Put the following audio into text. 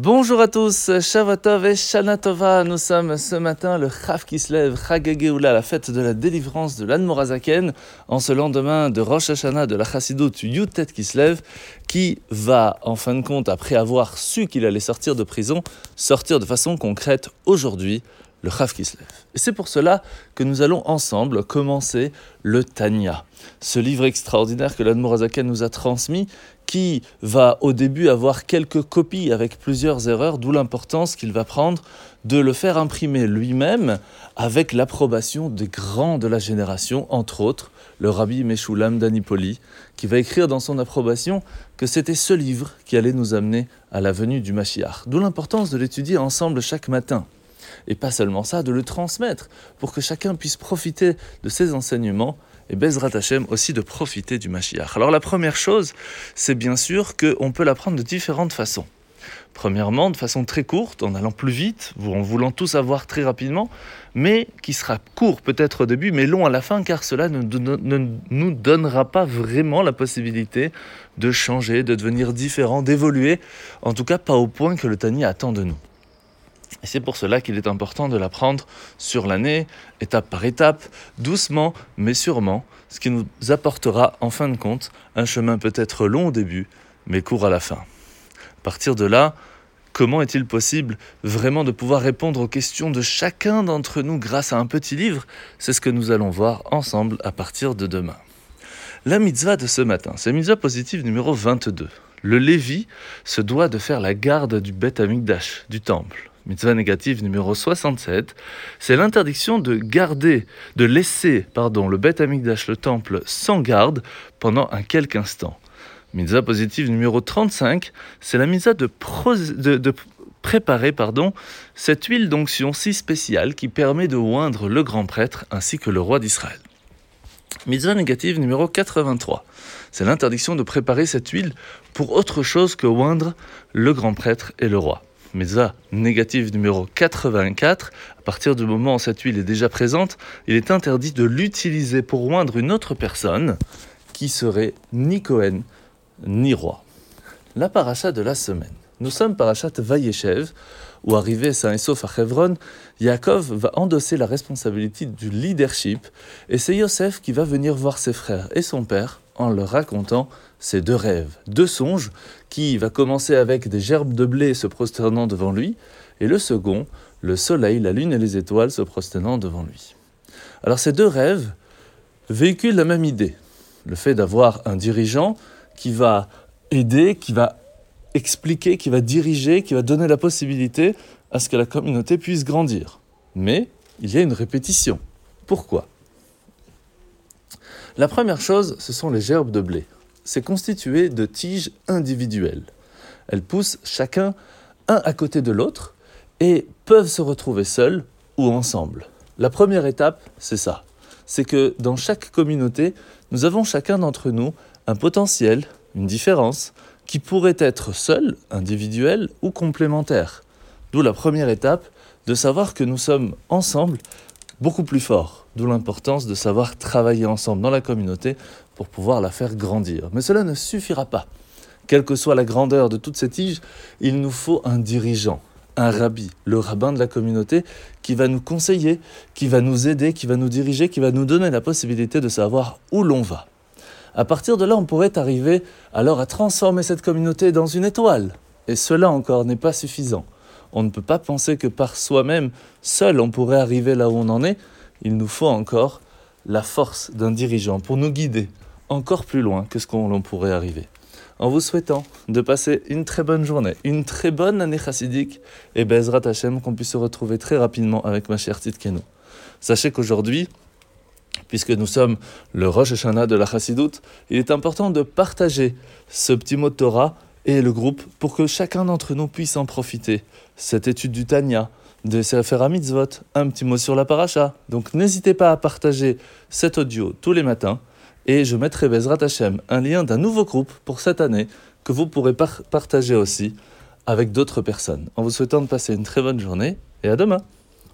Bonjour à tous, Shavatov et Shana Tova. Nous sommes ce matin le Chav Kislev, Chagageoula, la fête de la délivrance de l'Anmorazaken, en ce lendemain de Rosh Hashanah de la Chassidut Yutet Kislev, qui va, en fin de compte, après avoir su qu'il allait sortir de prison, sortir de façon concrète aujourd'hui le Chav Kislev. Et c'est pour cela que nous allons ensemble commencer le Tanya, ce livre extraordinaire que l'Admorazaken nous a transmis, qui va au début avoir quelques copies avec plusieurs erreurs, d'où l'importance qu'il va prendre de le faire imprimer lui-même avec l'approbation des grands de la génération, entre autres le rabbi Meshulam Danipoli, qui va écrire dans son approbation que c'était ce livre qui allait nous amener à la venue du Mashiach. D'où l'importance de l'étudier ensemble chaque matin. Et pas seulement ça, de le transmettre pour que chacun puisse profiter de ses enseignements et Bezrat Hashem aussi de profiter du Mashiach. Alors la première chose, c'est bien sûr qu'on peut l'apprendre de différentes façons. Premièrement, de façon très courte, en allant plus vite, en voulant tout savoir très rapidement, mais qui sera court peut-être au début, mais long à la fin, car cela ne, ne nous donnera pas vraiment la possibilité de changer, de devenir différent, d'évoluer, en tout cas pas au point que le Tani attend de nous. C'est pour cela qu'il est important de l'apprendre sur l'année, étape par étape, doucement mais sûrement, ce qui nous apportera en fin de compte un chemin peut-être long au début, mais court à la fin. À partir de là, comment est-il possible vraiment de pouvoir répondre aux questions de chacun d'entre nous grâce à un petit livre? C'est ce que nous allons voir ensemble à partir de demain. La mitzvah de ce matin, c'est mitzvah positive numéro 22. Le Lévi se doit de faire la garde du Beth Amikdash, du temple mitzvah négative numéro 67, c'est l'interdiction de garder, de laisser, pardon, le Beth Amikdash, le temple, sans garde pendant un quelque instant. Mitzvah positive numéro 35, c'est la mitzvah de, de, préparer pardon, cette huile d'onction si spéciale qui permet de oindre le grand prêtre ainsi que le roi d'Israël. Mitzvah négative numéro 83. C'est l'interdiction de préparer cette huile pour autre chose que oindre le grand prêtre et le roi. Mitzvah négative numéro 84, à partir du moment où cette huile est déjà présente, il est interdit de l'utiliser pour oindre une autre personne qui serait ni Cohen ni roi. La paracha de la semaine. Nous sommes parachat Vayeshev, où arrivé Saint Esoph à Hebron, Yaakov va endosser la responsabilité du leadership, et c'est Yosef qui va venir voir ses frères et son père en leur racontant ces deux rêves, deux songes, qui va commencer avec des gerbes de blé se prosternant devant lui, et le second, le soleil, la lune et les étoiles se prosternant devant lui. Alors ces deux rêves véhiculent la même idée, le fait d'avoir un dirigeant qui va aider, qui va expliquer, qui va diriger, qui va donner la possibilité à ce que la communauté puisse grandir. Mais il y a une répétition. Pourquoi? La première chose, ce sont les gerbes de blé c'est constitué de tiges individuelles. Elles poussent chacun un à côté de l'autre et peuvent se retrouver seules ou ensemble. La première étape, c'est ça. C'est que dans chaque communauté, nous avons chacun d'entre nous un potentiel, une différence, qui pourrait être seul, individuel ou complémentaire. D'où la première étape de savoir que nous sommes ensemble beaucoup plus forts. D'où l'importance de savoir travailler ensemble dans la communauté pour pouvoir la faire grandir. Mais cela ne suffira pas. Quelle que soit la grandeur de toutes ces tiges, il nous faut un dirigeant, un rabbi, le rabbin de la communauté, qui va nous conseiller, qui va nous aider, qui va nous diriger, qui va nous donner la possibilité de savoir où l'on va. À partir de là, on pourrait arriver alors à transformer cette communauté dans une étoile. Et cela encore n'est pas suffisant. On ne peut pas penser que par soi-même, seul, on pourrait arriver là où on en est. Il nous faut encore la force d'un dirigeant pour nous guider, encore plus loin que ce qu'on pourrait arriver. En vous souhaitant de passer une très bonne journée, une très bonne année chassidique, et Bezrat Hashem qu'on puisse se retrouver très rapidement avec ma chère Titkenu. Sachez qu'aujourd'hui, puisque nous sommes le Rosh Hashanah de la Chassidoute, il est important de partager ce petit mot de Torah et le groupe pour que chacun d'entre nous puisse en profiter. Cette étude du Tanya, de Sefer Mitzvot, un petit mot sur la paracha. Donc n'hésitez pas à partager cet audio tous les matins et je mettrai Bezrat Hashem un lien d'un nouveau groupe pour cette année que vous pourrez partager aussi avec d'autres personnes. En vous souhaitant de passer une très bonne journée et à demain.